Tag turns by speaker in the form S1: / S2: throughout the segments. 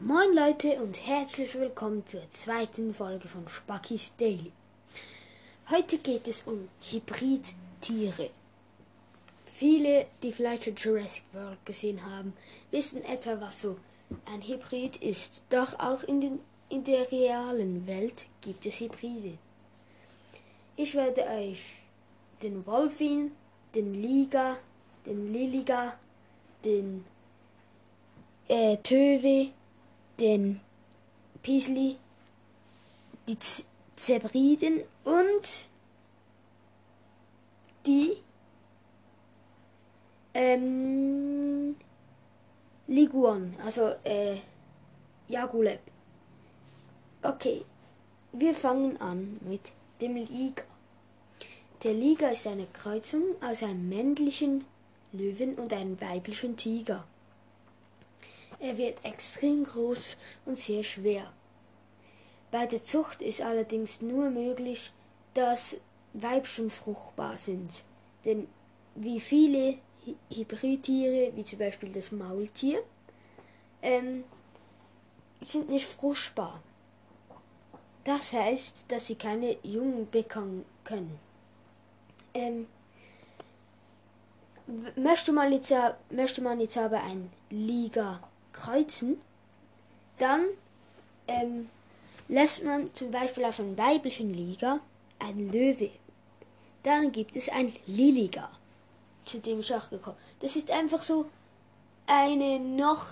S1: Moin Leute und herzlich willkommen zur zweiten Folge von Spackys Daily. Heute geht es um Hybridtiere. Viele, die vielleicht schon Jurassic World gesehen haben, wissen etwa, was so ein Hybrid ist. Doch auch in, den, in der realen Welt gibt es Hybride. Ich werde euch den Wolfin, den Liga, den Liliga, den äh, Töwe, den Pisli, die Z Zebriden und die ähm, Liguan, also äh, Jaguleb. Okay, wir fangen an mit dem Liga. Der Liga ist eine Kreuzung aus einem männlichen Löwen und einem weiblichen Tiger. Er wird extrem groß und sehr schwer. Bei der Zucht ist allerdings nur möglich, dass Weibchen fruchtbar sind, denn wie viele Hybridtiere, wie zum Beispiel das Maultier, ähm, sind nicht fruchtbar. Das heißt, dass sie keine Jungen bekommen können. Ähm, möchte man jetzt, möchte man jetzt aber ein Liga kreuzen, dann ähm, lässt man zum Beispiel auf einem weiblichen Liga ein Löwe. Dann gibt es ein Liliga, zu dem ich auch gekommen Das ist einfach so eine noch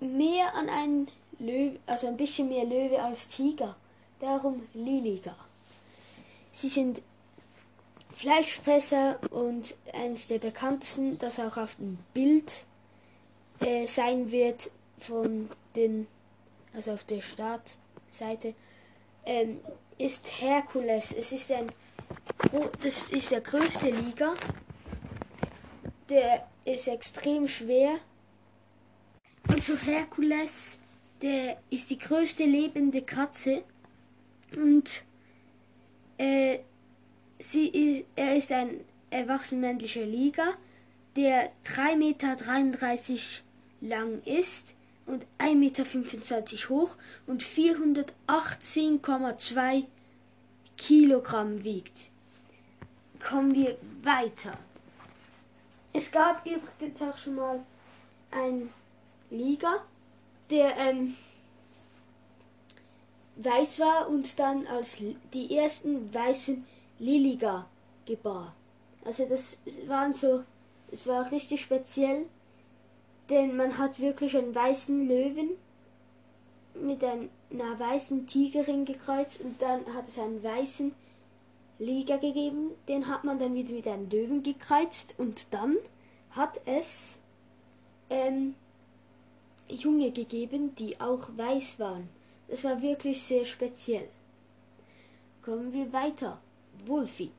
S1: mehr an einen Löwe, also ein bisschen mehr Löwe als Tiger. Darum Liliga. Sie sind Fleischfresser und eines der bekanntesten, das auch auf dem Bild äh, sein wird von den, also auf der Startseite, ähm, ist Herkules. Es ist ein, das ist der größte Liga. Der ist extrem schwer. Also Herkules, der ist die größte lebende Katze und äh, sie ist, er ist ein erwachsen männlicher Liga, der 3,33 Meter lang ist und 1,25 Meter hoch und 418,2 Kilogramm wiegt. Kommen wir weiter. Es gab übrigens auch schon mal ein Liga, der ähm, weiß war und dann als die ersten weißen Liliga gebar. Also das waren so, es war richtig speziell denn man hat wirklich einen weißen Löwen mit einer weißen Tigerin gekreuzt und dann hat es einen weißen Liga gegeben. Den hat man dann wieder mit einem Löwen gekreuzt und dann hat es ähm, Junge gegeben, die auch weiß waren. Das war wirklich sehr speziell. Kommen wir weiter. Wolfi.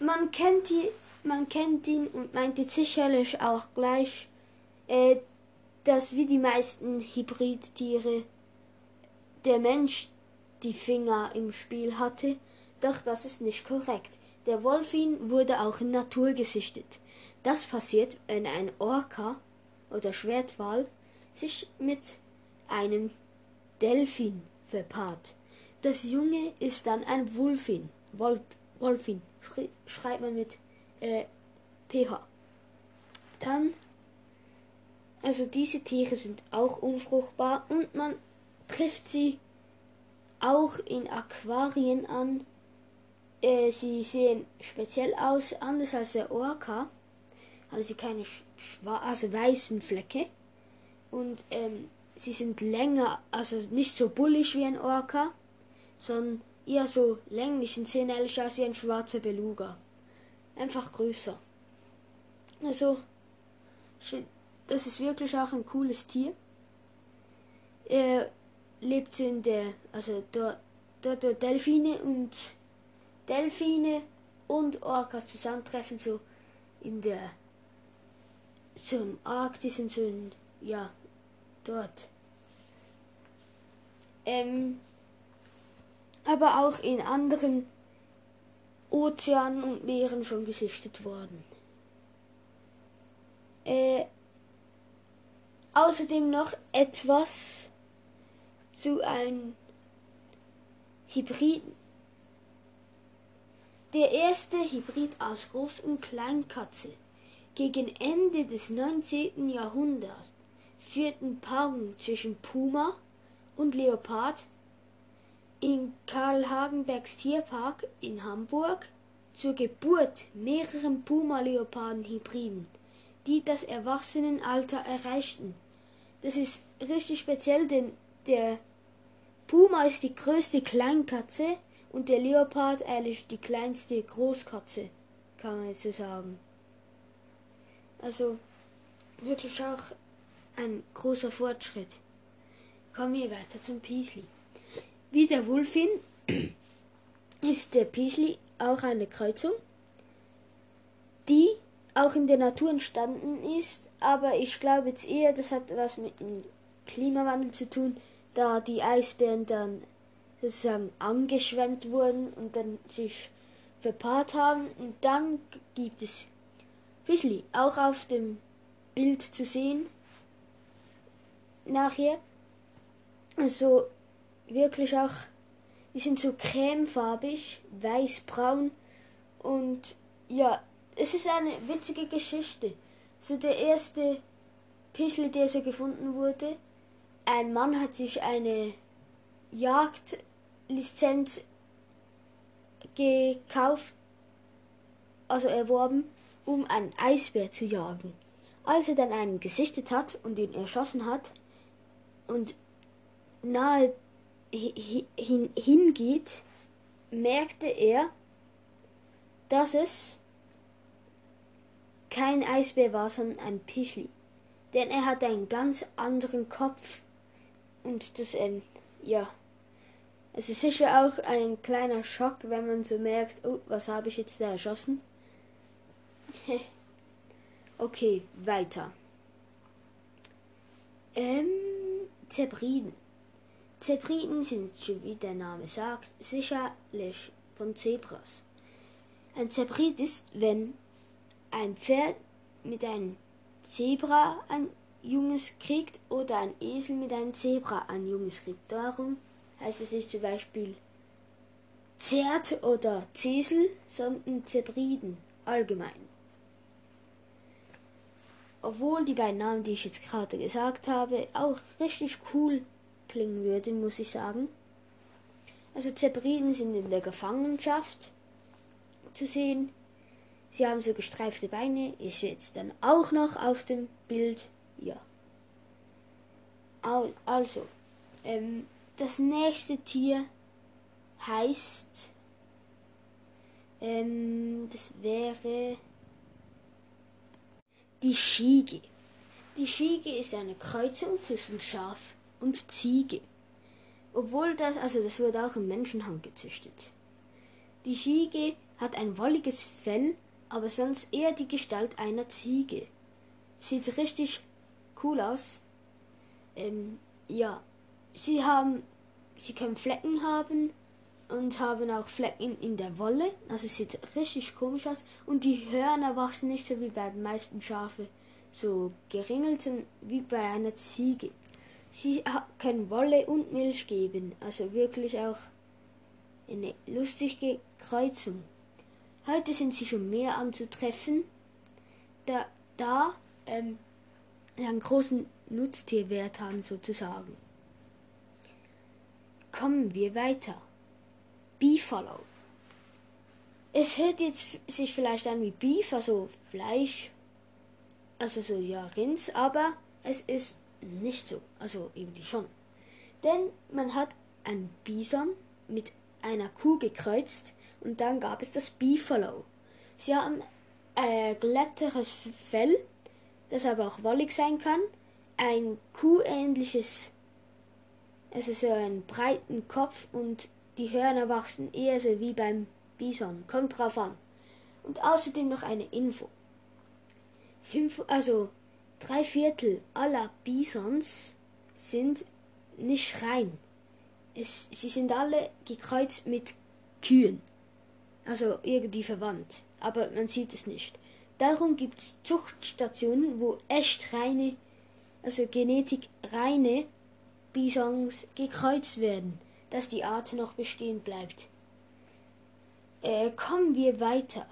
S1: Man kennt, die, man kennt ihn und meint jetzt sicherlich auch gleich äh, dass wie die meisten Hybridtiere der Mensch die Finger im Spiel hatte, doch das ist nicht korrekt. Der Wolfin wurde auch in Natur gesichtet. Das passiert, wenn ein Orca oder Schwertwal sich mit einem Delfin verpaart. Das Junge ist dann ein Wulfin. Wolf, Wolfin schreibt man mit äh, PH. Dann also diese Tiere sind auch unfruchtbar und man trifft sie auch in Aquarien an. Äh, sie sehen speziell aus, anders als der Orca. Haben sie keine also weißen Flecke. Und ähm, sie sind länger, also nicht so bullig wie ein Orca, sondern eher so länglich und sehen ehrlich aus wie ein schwarzer Beluga. Einfach größer. Also, das ist wirklich auch ein cooles Tier. Er lebt in der, also dort, dort, Delfine und Delfine und Orcas zusammentreffen, so in der, im Arktis und so in, ja, dort. Ähm, aber auch in anderen Ozeanen und Meeren schon gesichtet worden. Äh, außerdem noch etwas zu einem Hybriden. Der erste Hybrid aus Groß- und Kleinkatze. Gegen Ende des 19. Jahrhunderts führten Paarungen zwischen Puma und Leopard in Karl Hagenbergs Tierpark in Hamburg zur Geburt mehreren Puma-Leoparden-Hybriden, die das Erwachsenenalter erreichten. Das ist richtig speziell, denn der Puma ist die größte Kleinkatze und der Leopard eigentlich die kleinste Großkatze, kann man jetzt so sagen. Also wirklich auch ein großer Fortschritt. Kommen wir weiter zum Peasley. Wie der Wulfin ist der Peasley auch eine Kreuzung, die auch in der Natur entstanden ist, aber ich glaube jetzt eher, das hat was mit dem Klimawandel zu tun, da die Eisbären dann sozusagen angeschwemmt wurden und dann sich verpaart haben. Und dann gibt es Grizzly auch auf dem Bild zu sehen nachher. Also wirklich auch die sind so cremefarbig weiß-braun und ja es ist eine witzige Geschichte so der erste Pischel der so gefunden wurde ein Mann hat sich eine Jagdlizenz gekauft, also erworben, um einen Eisbär zu jagen. Als er dann einen gesichtet hat und ihn erschossen hat und nahe hin, hingeht, merkte er, dass es kein Eisbär war, sondern ein Pischli. Denn er hat einen ganz anderen Kopf und das, ähm, ja. Es ist sicher auch ein kleiner Schock, wenn man so merkt, oh, was habe ich jetzt da erschossen? okay, weiter. Ähm, Zebriden. Zebriden sind, wie der Name sagt, sicherlich von Zebras. Ein Zebrid ist, wenn ein Pferd mit einem Zebra ein Junges kriegt oder ein Esel mit einem Zebra ein Junges kriegt. Darum heißt es nicht zum Beispiel Zert oder Zesel, sondern Zebriden allgemein. Obwohl die beiden Namen, die ich jetzt gerade gesagt habe, auch richtig cool klingen würden, muss ich sagen. Also Zebriden sind in der Gefangenschaft zu sehen. Sie haben so gestreifte Beine, ist jetzt dann auch noch auf dem Bild ja. Also, ähm, das nächste Tier heißt, ähm, das wäre die Schiege. Die Schiege ist eine Kreuzung zwischen Schaf und Ziege. Obwohl das, also das wurde auch im Menschenhand gezüchtet. Die Schiege hat ein wolliges Fell, aber sonst eher die Gestalt einer Ziege. Sieht richtig cool aus. Ähm, ja, sie haben, sie können Flecken haben und haben auch Flecken in der Wolle. Also sieht richtig komisch aus. Und die Hörner wachsen nicht so wie bei den meisten Schafe so geringelt, sondern wie bei einer Ziege. Sie können Wolle und Milch geben. Also wirklich auch eine lustige Kreuzung. Heute sind sie schon mehr anzutreffen, da, da ähm, einen großen Nutztierwert haben sozusagen. Kommen wir weiter. Beefalo. Es hört jetzt sich vielleicht an wie Beef, also Fleisch, also so ja Rins, aber es ist nicht so, also irgendwie schon. Denn man hat ein Bison mit einer Kuh gekreuzt und dann gab es das Beefalo. Sie haben äh, glätteres Fell das aber auch wollig sein kann, ein kuhähnliches, also so einen breiten Kopf und die Hörner wachsen eher so wie beim Bison, kommt drauf an. Und außerdem noch eine Info. Fünf, also drei Viertel aller Bisons sind nicht rein. Es, sie sind alle gekreuzt mit Kühen. Also irgendwie verwandt. Aber man sieht es nicht. Darum gibt es Zuchtstationen, wo echt reine, also Genetik reine Bisons gekreuzt werden, dass die Art noch bestehen bleibt. Äh, kommen wir weiter.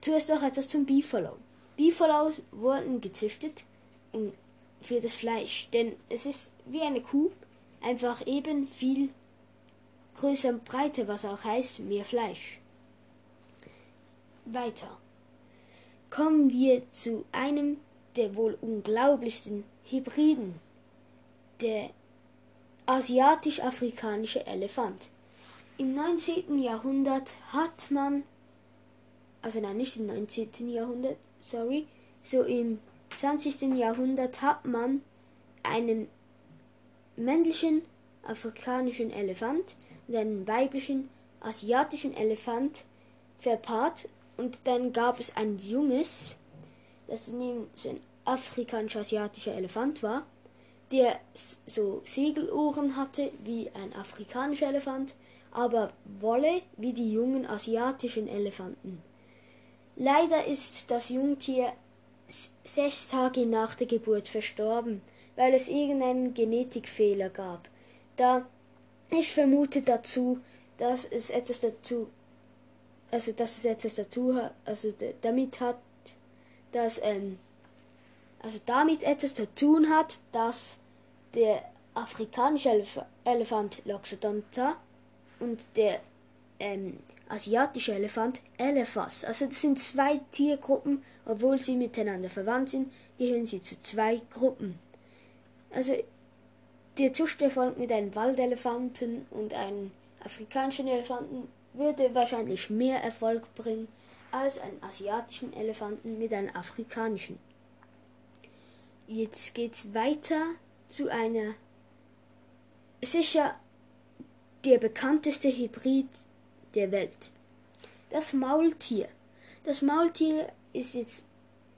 S1: Zuerst noch etwas zum Beefalo. Beefaloes wurden gezüchtet für das Fleisch, denn es ist wie eine Kuh, einfach eben viel breiter, was auch heißt mehr Fleisch. Weiter. Kommen wir zu einem der wohl unglaublichsten Hybriden, der asiatisch-afrikanische Elefant. Im 19. Jahrhundert hat man, also nein, nicht im 19. Jahrhundert, sorry, so im 20. Jahrhundert hat man einen männlichen afrikanischen Elefant einen weiblichen asiatischen Elefant verpaart und dann gab es ein junges, das ein afrikanisch-asiatischer Elefant war, der so Segelohren hatte wie ein afrikanischer Elefant, aber Wolle wie die jungen asiatischen Elefanten. Leider ist das Jungtier sechs Tage nach der Geburt verstorben, weil es irgendeinen Genetikfehler gab. Da ich vermute dazu, dass es etwas dazu, also dass es etwas dazu hat, also damit hat, dass ähm, also damit etwas zu tun hat, dass der afrikanische Elef Elefant Loxodonta und der ähm, asiatische Elefant Elephas. Also das sind zwei Tiergruppen, obwohl sie miteinander verwandt sind, gehören sie zu zwei Gruppen. Also der Zusterfolg mit einem Waldelefanten und einem afrikanischen Elefanten würde wahrscheinlich mehr Erfolg bringen als einen asiatischen Elefanten mit einem afrikanischen. Jetzt geht's weiter zu einer sicher der bekannteste Hybrid der Welt. Das Maultier. Das Maultier ist jetzt,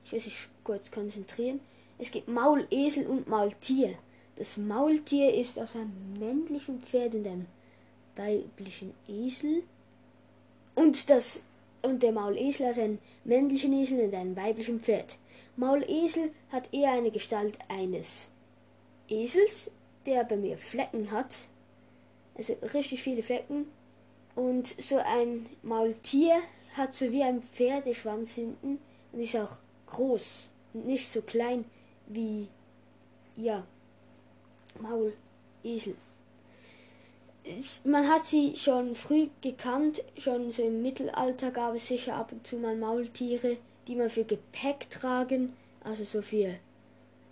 S1: ich muss mich kurz konzentrieren. Es gibt Maulesel und Maultier. Das Maultier ist aus einem männlichen Pferd und einem weiblichen Esel. Und das und der Maulesel aus einem männlichen Esel und einem weiblichen Pferd. Maulesel hat eher eine Gestalt eines Esels, der bei mir Flecken hat. Also richtig viele Flecken. Und so ein Maultier hat so wie ein Pferdeschwanz hinten und ist auch groß und nicht so klein wie ja Maulesel. Man hat sie schon früh gekannt, schon so im Mittelalter gab es sicher ab und zu mal Maultiere, die man für Gepäck tragen, also so für,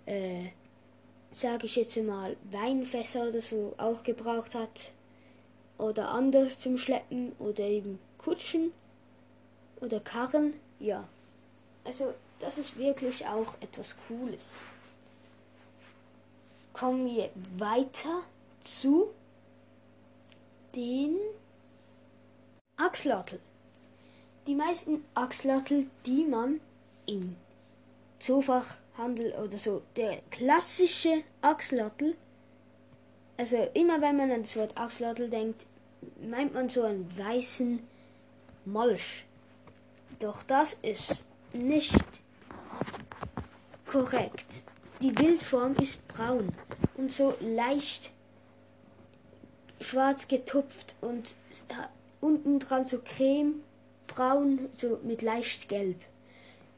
S1: äh, sage ich jetzt mal, Weinfässer oder so auch gebraucht hat. Oder anders zum Schleppen oder eben Kutschen oder Karren. Ja. Also das ist wirklich auch etwas Cooles. Kommen wir weiter zu den Axolotl. Die meisten Axolotl, die man im Zoofachhandel oder so, der klassische Axolotl, also immer wenn man an das Wort Axolotl denkt, meint man so einen weißen Molch. Doch das ist nicht korrekt. Die Wildform ist braun und so leicht schwarz getupft und unten dran so cremebraun, so mit leicht gelb.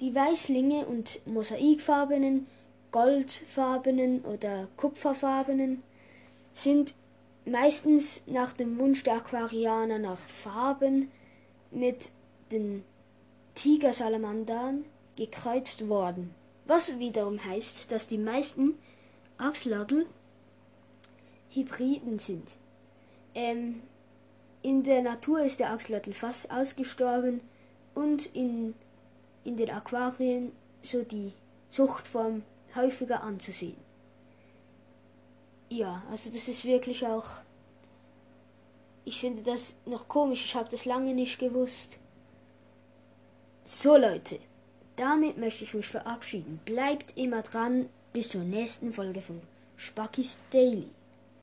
S1: Die Weißlinge und mosaikfarbenen, goldfarbenen oder kupferfarbenen sind meistens nach dem Wunsch der Aquarianer nach Farben mit den Tigersalamandern gekreuzt worden. Was wiederum heißt, dass die meisten Axolotl Hybriden sind. Ähm, in der Natur ist der Axolotl fast ausgestorben und in in den Aquarien so die Zuchtform häufiger anzusehen. Ja, also das ist wirklich auch. Ich finde das noch komisch, ich habe das lange nicht gewusst. So Leute, damit möchte ich mich verabschieden. Bleibt immer dran bis zur nächsten Folge von Spackys Daily.